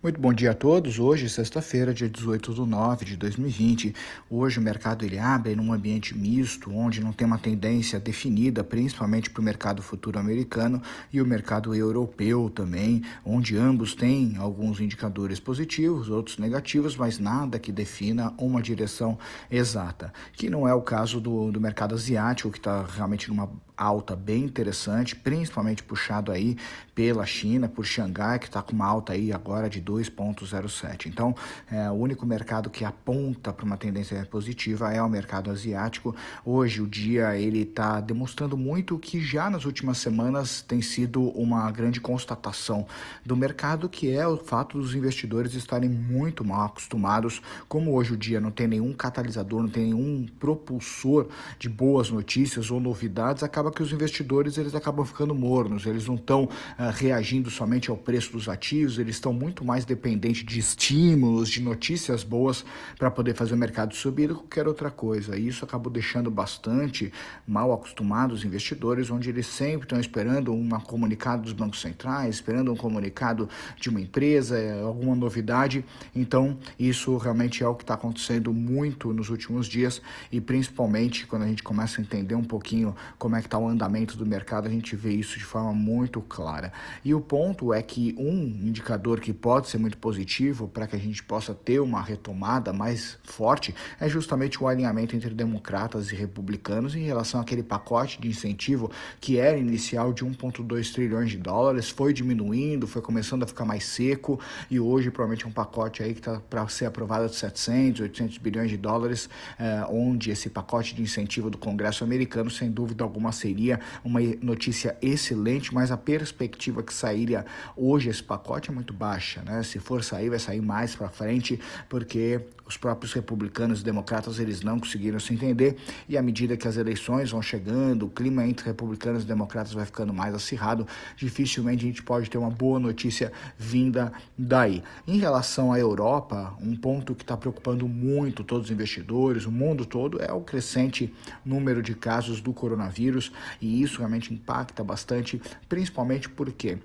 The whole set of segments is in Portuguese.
Muito bom dia a todos. Hoje, sexta-feira, dia 18 de nove de 2020. Hoje o mercado ele abre num ambiente misto, onde não tem uma tendência definida, principalmente para o mercado futuro americano e o mercado europeu também, onde ambos têm alguns indicadores positivos, outros negativos, mas nada que defina uma direção exata. Que não é o caso do, do mercado asiático, que está realmente numa alta bem interessante, principalmente puxado aí pela China, por Xangai, que está com uma alta aí agora de 2,07. Então, é, o único mercado que aponta para uma tendência positiva é o mercado asiático. Hoje, o dia ele está demonstrando muito que já nas últimas semanas tem sido uma grande constatação do mercado, que é o fato dos investidores estarem muito mal acostumados. Como hoje o dia não tem nenhum catalisador, não tem nenhum propulsor de boas notícias ou novidades, acaba que os investidores eles acabam ficando mornos, eles não estão uh, reagindo somente ao preço dos ativos, eles estão muito mais dependentes de estímulos, de notícias boas para poder fazer o mercado subir do que qualquer outra coisa. E isso acabou deixando bastante mal acostumados os investidores, onde eles sempre estão esperando um comunicado dos bancos centrais, esperando um comunicado de uma empresa, eh, alguma novidade. Então, isso realmente é o que está acontecendo muito nos últimos dias e principalmente quando a gente começa a entender um pouquinho como é que está o andamento do mercado, a gente vê isso de forma muito clara. E o ponto é que um indicador que pode ser muito positivo para que a gente possa ter uma retomada mais forte é justamente o alinhamento entre democratas e republicanos em relação àquele pacote de incentivo que era inicial de 1,2 trilhões de dólares, foi diminuindo, foi começando a ficar mais seco e hoje provavelmente é um pacote aí que está para ser aprovado de 700, 800 bilhões de dólares, eh, onde esse pacote de incentivo do Congresso americano, sem dúvida alguma, seria uma notícia excelente, mas a perspectiva que sairia hoje esse pacote é muito baixa, né? Se for sair, vai sair mais para frente, porque os próprios republicanos e democratas eles não conseguiram se entender e à medida que as eleições vão chegando, o clima entre republicanos e democratas vai ficando mais acirrado, dificilmente a gente pode ter uma boa notícia vinda daí. Em relação à Europa, um ponto que está preocupando muito todos os investidores, o mundo todo, é o crescente número de casos do coronavírus e isso realmente impacta bastante, principalmente porque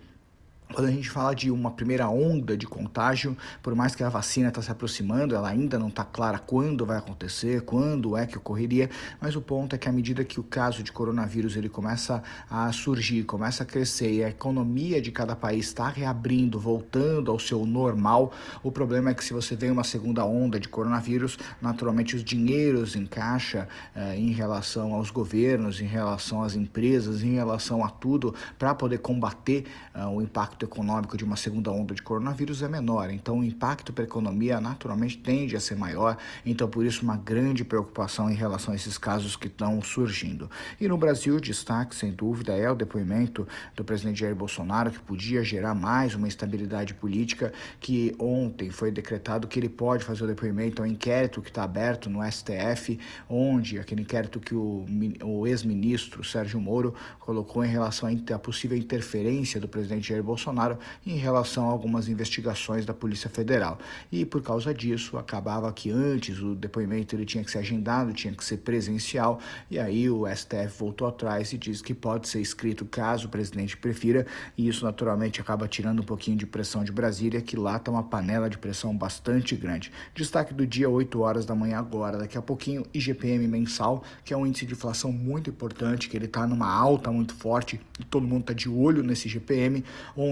quando a gente fala de uma primeira onda de contágio, por mais que a vacina está se aproximando, ela ainda não está clara quando vai acontecer, quando é que ocorreria, mas o ponto é que à medida que o caso de coronavírus ele começa a surgir, começa a crescer e a economia de cada país está reabrindo, voltando ao seu normal, o problema é que se você vem uma segunda onda de coronavírus, naturalmente os dinheiros em caixa eh, em relação aos governos, em relação às empresas, em relação a tudo, para poder combater eh, o impacto impacto econômico de uma segunda onda de coronavírus é menor, então o impacto para a economia naturalmente tende a ser maior, então por isso uma grande preocupação em relação a esses casos que estão surgindo. E no Brasil, destaque sem dúvida é o depoimento do presidente Jair Bolsonaro, que podia gerar mais uma instabilidade política, que ontem foi decretado que ele pode fazer o depoimento ao inquérito que está aberto no STF, onde aquele inquérito que o, o ex-ministro Sérgio Moro colocou em relação à possível interferência do presidente Jair Bolsonaro Bolsonaro em relação a algumas investigações da Polícia Federal. E por causa disso, acabava que antes o depoimento ele tinha que ser agendado, tinha que ser presencial, e aí o STF voltou atrás e diz que pode ser escrito caso o presidente prefira, e isso naturalmente acaba tirando um pouquinho de pressão de Brasília, que lá está uma panela de pressão bastante grande. Destaque do dia 8 horas da manhã agora, daqui a pouquinho IGPM mensal, que é um índice de inflação muito importante, que ele está numa alta muito forte, e todo mundo está de olho nesse IGPM,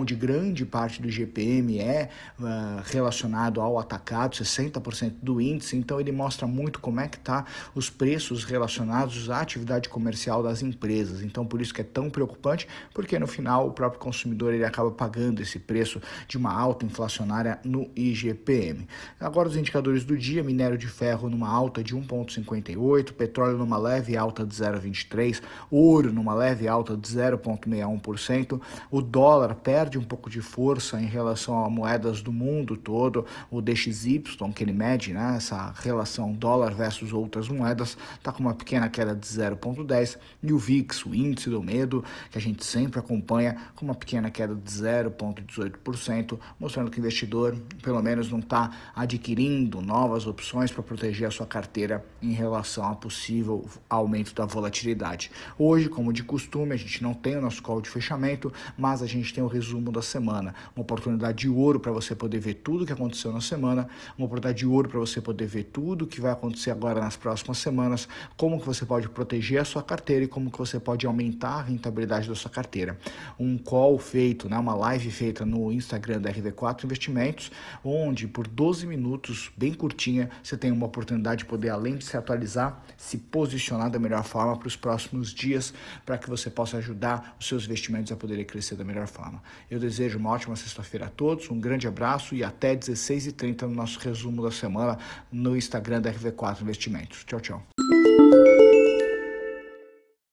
onde grande parte do GPM é uh, relacionado ao atacado, 60% do índice, então ele mostra muito como é que tá os preços relacionados à atividade comercial das empresas. Então por isso que é tão preocupante, porque no final o próprio consumidor ele acaba pagando esse preço de uma alta inflacionária no IGPM. Agora os indicadores do dia, minério de ferro numa alta de 1.58, petróleo numa leve alta de 0.23, ouro numa leve alta de 0.61%, o dólar perde perde um pouco de força em relação a moedas do mundo todo, o DXY, que ele mede, né, essa relação dólar versus outras moedas, está com uma pequena queda de 0,10, e o VIX, o índice do medo, que a gente sempre acompanha, com uma pequena queda de 0,18%, mostrando que o investidor, pelo menos, não está adquirindo novas opções para proteger a sua carteira em relação a possível aumento da volatilidade. Hoje, como de costume, a gente não tem o nosso call de fechamento, mas a gente tem o resumo resumo da semana. Uma oportunidade de ouro para você poder ver tudo o que aconteceu na semana, uma oportunidade de ouro para você poder ver tudo o que vai acontecer agora nas próximas semanas, como que você pode proteger a sua carteira e como que você pode aumentar a rentabilidade da sua carteira. Um call feito, né, uma live feita no Instagram da RV4 Investimentos, onde por 12 minutos, bem curtinha, você tem uma oportunidade de poder, além de se atualizar, se posicionar da melhor forma para os próximos dias, para que você possa ajudar os seus investimentos a poderem crescer da melhor forma. Eu desejo uma ótima sexta-feira a todos, um grande abraço e até 16h30 no nosso resumo da semana no Instagram da RV4 Investimentos. Tchau, tchau.